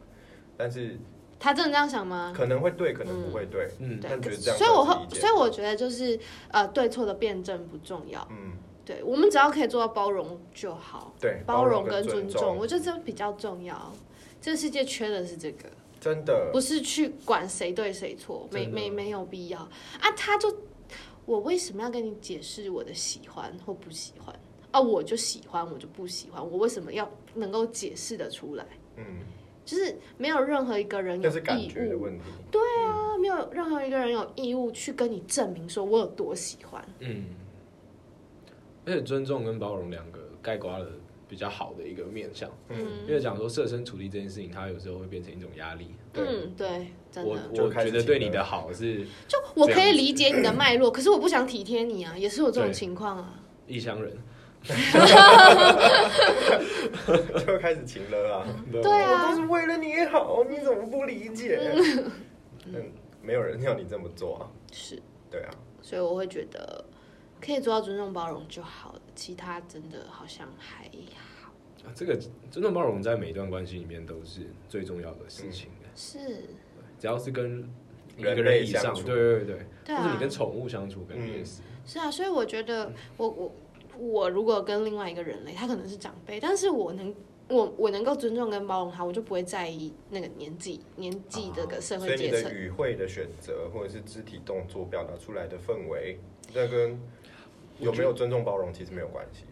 但是他真的这样想吗？可能会对，可能不会对。嗯，对但觉得这样所以我会所以我觉得就是呃，对错的辩证不重要。嗯，对我们只要可以做到包容就好，对，包容跟跟尊重，重，我觉得这比较重要。这个世界缺的是这个，真的不是去管谁对谁错，没没没有必要啊！他就我为什么要跟你解释我的喜欢或不喜欢啊？我就喜欢，我就不喜欢，我为什么要能够解释的出来？嗯，就是没有任何一个人有那是感义务觉的问题。啊，没有任何一个人有义务去跟你证明说我有多喜欢。嗯，而且尊重跟包容两个概括了比较好的一个面向，嗯，因为讲说设身处地这件事情，它有时候会变成一种压力。对嗯，对，真我的，我觉得对你的好是就我可以理解你的脉络，可是我不想体贴你啊，也是有这种情况啊。异乡人，就开始情了啊！对我啊都是为了你好，你怎么不理解？嗯，没有人要你这么做啊。是，对啊，所以我会觉得可以做到尊重包容就好了，其他真的好像还好。啊这个尊重包容在每一段关系里面都是最重要的事情。是，只要是跟一个人类人以上，相处对对对，对啊或者你跟宠物相处，肯定也嗯是。是啊，所以我觉得我我我如果跟另外一个人类，他可能是长辈，但是我能。我我能够尊重跟包容他，我就不会在意那个年纪年纪这个社所以你的会阶层。语汇的选择，或者是肢体动作表达出来的氛围，那跟有没有尊重包容其实没有关系。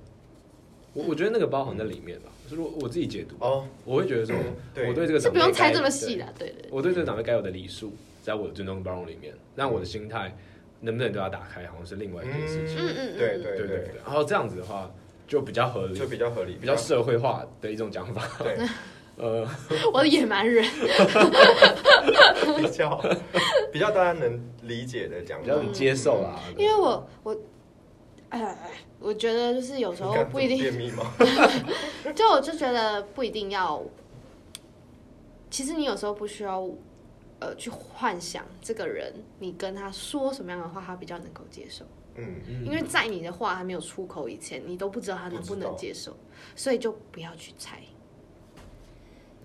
我我觉得那个包含在里面吧，就是我我自己解读，哦，我会觉得说，对我对这个是长辈该不用猜这么细对啦，对对对。我对这个长辈该有的礼数，在我的尊重包容里面，让我的心态能不能对他打开，好像是另外一件事情。嗯嗯嗯对对对对然后这样子的话就比较合理，就比较合理，比较社会化的一种讲法。对，呃，我的野蛮人，比较比较大家能理解的讲法。比较能接受啦。嗯因为我我，哎，我觉得就是有时候不一定便秘吗？就我就觉得不一定要，其实你有时候不需要，呃，去幻想这个人，你跟他说什么样的话，他比较能够接受。嗯，因为在你的话还没有出口以前，你都不知道他能不能接受，所以就不要去猜，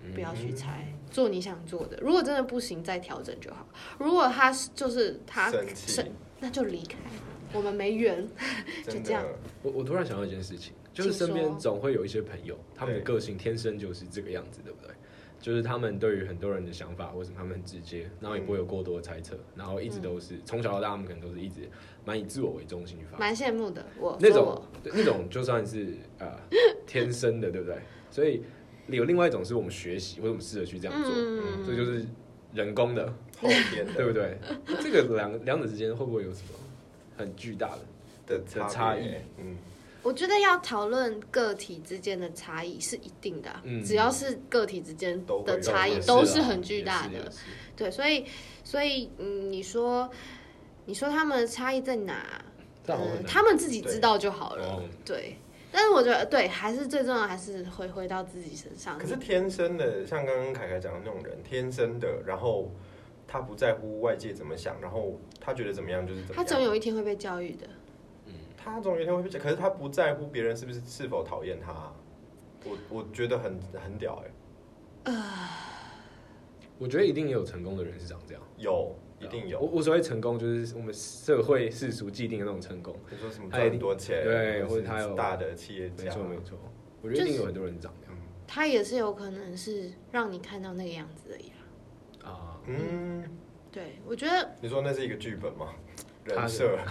嗯不要去猜，做你想做的。如果真的不行，再调整就好。如果他是就是他生气，那就离开，我们没缘。就这样，我我突然想到一件事情，就是身边总会有一些朋友，他们的个性天生就是这个样子，对不对？就是他们对于很多人的想法，或者他们很直接，然后也不会有过多的猜测，然后一直都是从小到大，他们可能都是一直蛮以自我为中心去发展。蛮羡慕的，我那种那种就算是呃天生的，对不对？所以有另外一种是我们学习或者我们试着去这样做，嗯这就是人工的，后天的对不对？这个两两者之间会不会有什么很巨大的？的差异？嗯，我觉得要讨论个体之间的差异是一定的啊、嗯只要是个体之间的差异都是啊很巨大的。对，所以所以嗯，你说你说他们的差异在哪？嗯，他们自己知道就好了。哦对，但是我觉得对，还是最重要，还是回回到自己身上。可是天生的，像刚刚凯凯讲的那种人，天生的，然后他不在乎外界怎么想，然后他觉得怎么样就是怎么样。他总有一天会被教育的。他总有一天会被，可是他不在乎别人是不是是否讨厌他。我我觉得很很屌哎、我觉得一定也有成功的人是长这样，有一定有。我我所谓成功，就是我们社会世俗既定的那种成功。你说什么赚很多钱，对或者他有大的企业家没家，错没错，我觉得一定有很多人长这样他也是有可能是让你看到那个样子的呀。啊。嗯，对，我觉得你说那是一个剧本吗？他人设，啊，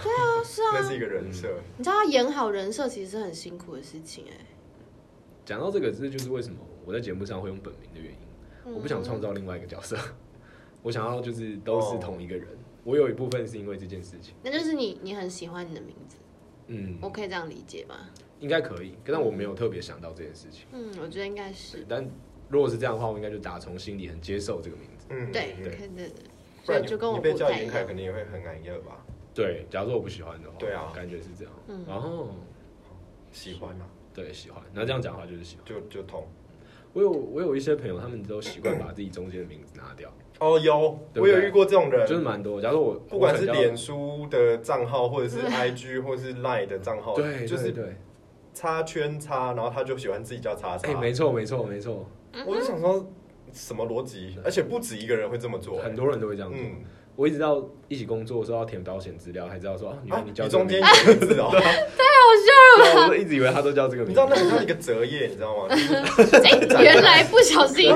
是啊，那是一个人设。你知道演好人设其实是很辛苦的事情哎、讲到这个，这就是为什么我在节目上会用本名的原因。嗯我不想创造另外一个角色，我想要就是都是同一个人。我有一部分是因为这件事情，那就是你你很喜欢你的名字，嗯，我可以这样理解吗？应该可以，但我没有特别想到这件事情。嗯，我觉得应该是但如果是这样的话，我应该就打从心里很接受这个名字。嗯，对，对，对，对不然你所以就跟我你被不太一样叫严凯，。肯定也会很挨饿吧？对，假如说我不喜欢的话，对啊感觉是这样。嗯然后喜欢啊，对喜欢，那这样讲话就是喜欢。就就痛。我有我有一些朋友，他们都习惯把自己中间的名字拿掉，哦，有，对不对我有遇过这种人，就是蛮多。假如说我不管是脸书的账号，或者是 IG，或是 Line 的账号，对，就是对对，叉圈叉，然后他就喜欢自己叫叉叉。哎，没错没错没错，我就想说，什么逻辑？而且不止一个人会这么做。很多人都会这样做。嗯，我一直到一起工作的时候要填保险资料，才知道说啊，原来啊，你叫你这个名中间有个字哦，对啊，我一直以为他都叫这个名字。你知道那很像一个折页，你知道吗？哎，原来不小心，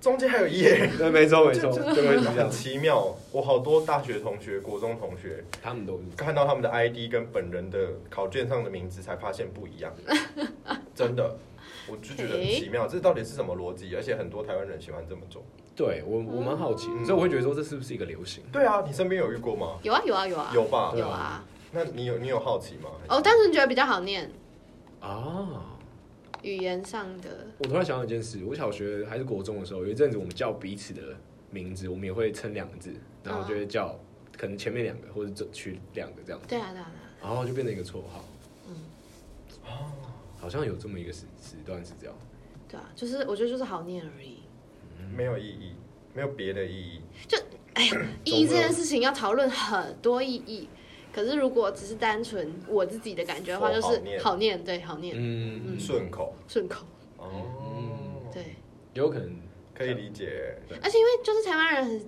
中间还有页，对，没错没错，就就会是这样很。奇妙。我好多大学同学、国中同学他们都是看到他们的 ID 跟本人的考卷上的名字，才发现不一样。真的，我就觉得很奇妙，这到底是什么逻辑？而且很多台湾人喜欢这么做。对我我蛮好奇所以我会觉得说这是不是一个流行？对啊，你身边有遇过吗？有啊有啊有啊有吧？有啊。那你有你有好奇吗？哦，单纯觉得比较好念，啊，语言上的。我突然想到一件事，我小学还是国中的时候，有一阵子我们叫彼此的名字，我们也会称两个字，然后就会叫可能前面两个或者这取两个这样，对啊对啊对啊。然后就变成一个绰号。嗯哦好像有这么一个时时段是这样。对啊，就是我觉得就是好念而已。没有意义，没有别的意义。就哎意义这件事情要讨论很多意义，可是如果只是单纯我自己的感觉的话，就哦好念是好念，对，好念，嗯，嗯顺口顺口，哦，对。有可能可以理解。而且因为就是台湾人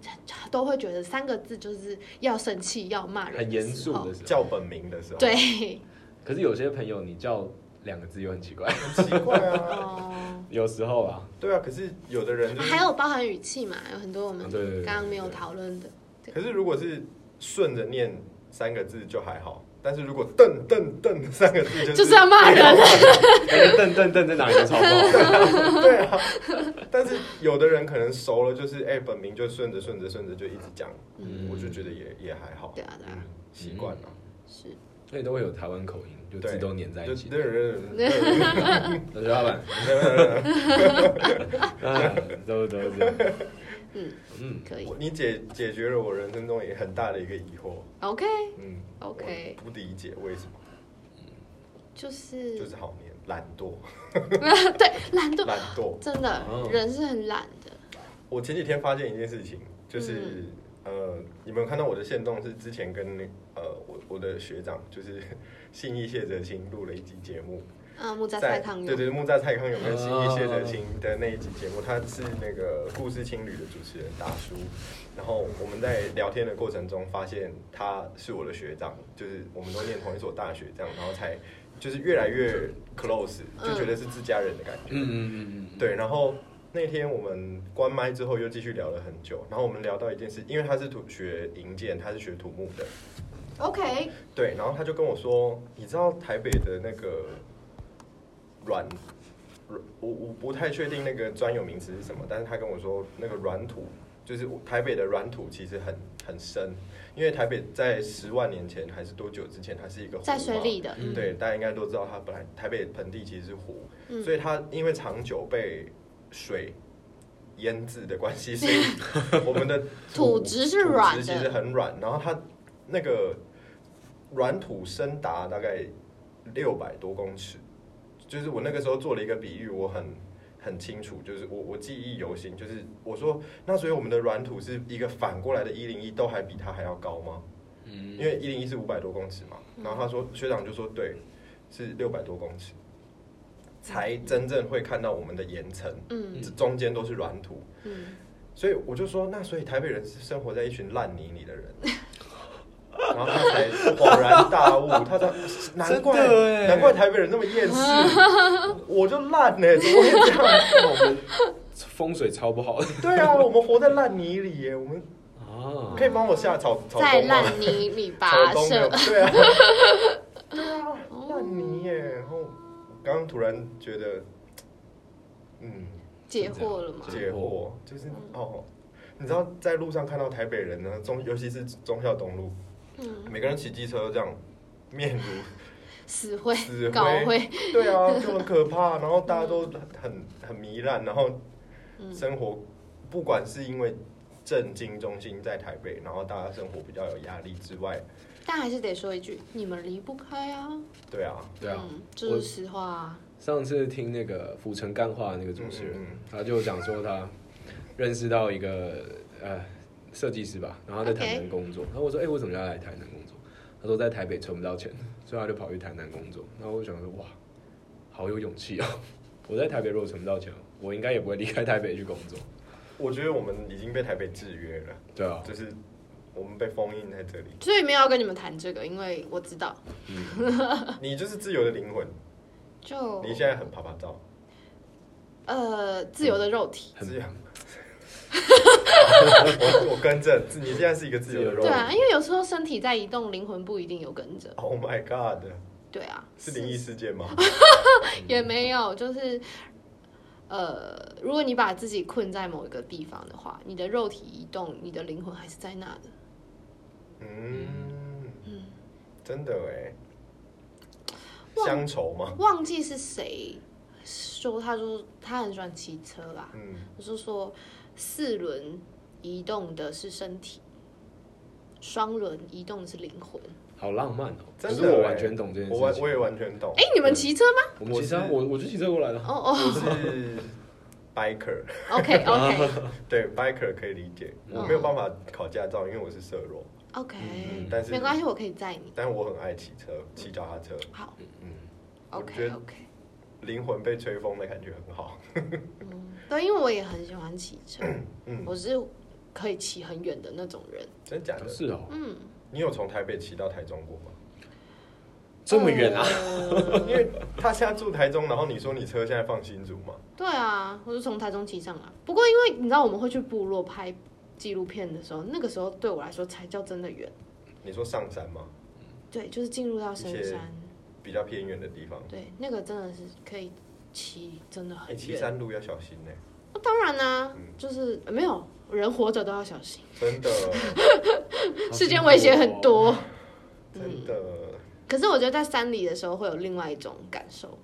都会觉得三个字就是要生气要骂人，很严肃的。时候。叫本名的时候，，对，可是有些朋友你叫两个字又很奇怪，很奇怪啊。哦，有时候啊，对啊，可是有的人就是还，有包含语气嘛，有很多我们啊对对对对刚刚没有讨论的。可是如果是顺着念三个字就还好，但是如果瞪瞪瞪三个字就是就是要骂人那个瞪瞪瞪在哪里都超不好。对啊，但是有的人可能熟了，就是哎、本名就顺着顺着顺着就一直讲，嗯我就觉得也也还好，对啊，对啊，习惯了。是。所以都会有台湾口音，就字都粘在一起。对 对对大家老板，啊，都都这样。嗯嗯，可以你解解决了我人生中也很大的一个疑惑，，OK，嗯 OK 不理解为什么，就是就是好念，懒惰，对懒惰，懒惰。真的哦人是很懒的。我前几天发现一件事情，就是、嗯呃，你们有看到我的线动是之前跟那呃我我的学长就是 信义谢哲清录了一集节目，嗯，木扎在蔡康永，对对木栅蔡康永跟信义谢哲哦。清的那一集节目，他是那个故事青旅的主持人大叔，然后我们在聊天的过程中发现他是我的学长，就是我们都念同一所大学这样，然后才就是越来越 close，就觉得是自家人的感觉。嗯嗯嗯嗯，对，然后那天我们关麦之后又继续聊了很久，然后我们聊到一件事，因为他是土学营建，他是学土木的，，OK，对，然后他就跟我说，你知道台北的那个软，软我我不太确定那个专有名词是什么，但是他跟我说那个软土，就是台北的软土其实很很深，因为台北在十万年前还是多久之前，它是一个湖在水嘛里的，嗯。对，大家应该都知道，它本来台北盆地其实是湖，嗯。所以它因为长久被水腌制的关系，所以 我们的土质是软其实很软，然后它那个软土深达大概六百多公尺，就是我那个时候做了一个比喻，我很。很清楚，就是我我记忆犹新，就是我说，那所以我们的软土是一个反过来的一零一都还比它还要高吗？嗯。因为一零一是五百多公尺嘛，然后他说学长就说对，是六百多公尺，才真正会看到我们的岩层，嗯。这中间都是软土，嗯，所以我就说，那所以台北人是生活在一群烂泥里的人，然后他才恍然大悟，他说难怪难怪台北人那么厌世，我就烂呢、怎么会这样？我们 风水超不好的对啊，我们活在烂泥里耶，我们啊可以帮我下草草在东吗？烂泥里草跋东没有涉，对啊，对啊，烂泥耶。然后刚刚突然觉得，嗯，解惑了吗？解惑就是哦，你知道在路上看到台北人呢，中尤其是中孝东路，嗯，每个人骑机车这样，面如 死灰死搞灰会，对啊，就很可怕。然后大家都很很糜烂，然后嗯生活不管是因为政经中心在台北，然后大家生活比较有压力之外，但还是得说一句，你们离不开啊。对啊，对啊，嗯，这是实话啊。上次听那个府城干话的那个主持人，嗯嗯嗯他就讲说他认识到一个呃设计师吧，然后他在台南工作。然后我说，哎、为什么要来台南工作？他说在台北存不到钱，所以他就跑去台南工作。然后我想说，哇，好有勇气哦！我在台北如果存不到钱，我应该也不会离开台北去工作。我觉得我们已经被台北制约了，对啊，就是我们被封印在这里。所以没有要跟你们谈这个，因为我知道，你就是自由的灵魂，就你现在很啪啪照，呃自由的肉体。很自由。我 我更正，你现在是一个自由的肉体。对啊，因为有时候身体在移动，灵魂不一定有跟着。Oh my god，对啊，是灵异事件吗？也没有，就是呃，如果你把自己困在某一个地方的话，你的肉体移动，你的灵魂还是在那的。嗯，嗯，真的哎，忘乡愁吗？忘记是谁说，他说他很喜欢骑车啦，嗯，我是说四轮移动的是身体，双轮移动的是灵魂。好浪漫哦、真的欸可是我完全懂这件事情。我我也完全懂。哎、你们骑车吗？我们骑车啊，我我我就骑车过来的。哦哦我是 biker，，OK OK 对 biker 可以理解。嗯我没有办法考驾照，因为我是色弱，OK，、嗯但是没关系，我可以载你。但我很爱骑车，骑脚踏车，好嗯，我觉，OK 得 OK，灵魂被吹风的感觉很好。对，因为我也很喜欢骑车，嗯，我是可以骑很远的那种人。真假的？是哦，嗯，你有从台北骑到台中过吗？这么远啊！呃 因为他现在住台中，然后你说你车现在放新竹嘛？对啊，我是从台中骑上来。不过因为你知道我们会去部落拍纪录片的时候，那个时候对我来说才叫真的远。你说上山吗？对，就是进入到深山，比较偏远的地方，对，那个真的是可以骑，真的哎，很远。骑山路要小心呢，那当然啦、嗯就是没有人活着都要小心，真的，世间危险很多。真的。可是我觉得在山里的时候会有另外一种感受，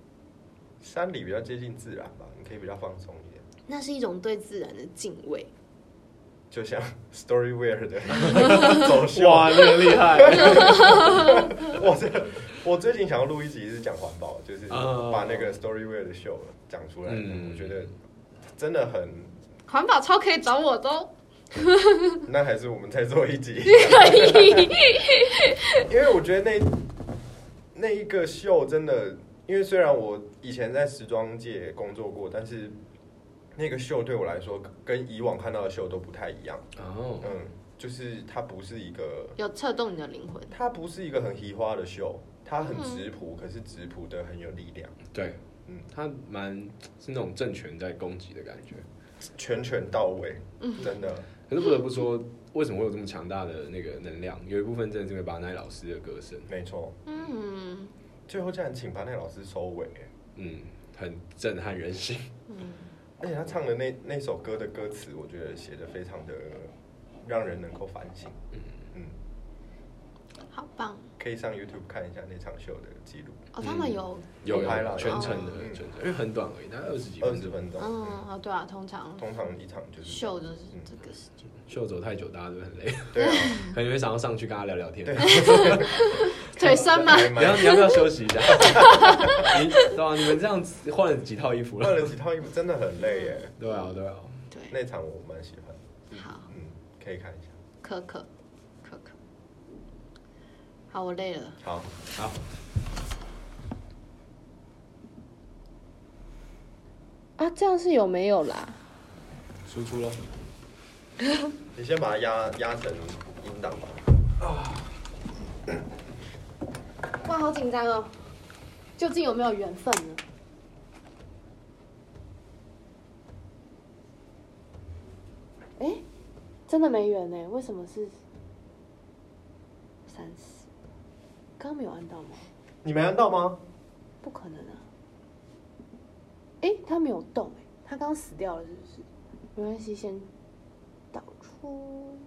山里比较接近自然吧，你可以比较放松一点，那是一种对自然的敬畏。就像 Storyware 的 走秀。哇，你很厉害。我这我最近想要录一集是讲环保，就是哦把那个 Storyware 的秀讲出来。嗯我觉得真的很，环保超可以找我的哦，那还是我们再做一集，可以。因为我觉得那那一个秀真的，因为虽然我以前在时装界工作过，但是那个秀对我来说跟以往看到的秀都不太一样。哦，嗯，就是它不是一个，有策动你的灵魂。它不是一个很移花的秀，它很直朴，可是直朴的很有力量，对，嗯它蛮是那种政权在攻击的感觉。拳拳到位，真的。可是不得不说，为什么会有这么强大的那个能量？有一部分真的是因为巴奈老师的歌声，没错，嗯最后竟然请巴奈老师收尾，嗯，很震撼人心。嗯，而且他唱的那那首歌的歌词，我觉得写的非常的让人能够反省。嗯，好棒可以上 YouTube 看一下那场秀的记录，哦！他们有，有有拍了全程的嗯全程，因为很短而已，大概二十几二分钟。十分钟，嗯，哦，对啊，通常通常一场就是秀就是嗯这个时间，秀走太久，大家都很累，对啊，可能会想要上去跟他聊聊天。腿酸吗？你要你要不要休息一下？你对啊，你们这样子换了几套衣服了？换了几套衣服，真的很累耶。对啊，对啊。对，那场我蛮喜欢，好，嗯，可以看一下。可可。好，我累了。好，好，啊，这样是有没有啦？输出了。你先把它压压成音档吧。哇，好紧张哦！究竟有没有缘分呢？哎，真的没缘呢？为什么是三十？你刚没有按到吗？你没按到吗？不可能啊。诶，他没有动。诶，他刚死掉了，是不是？没关系，先导出。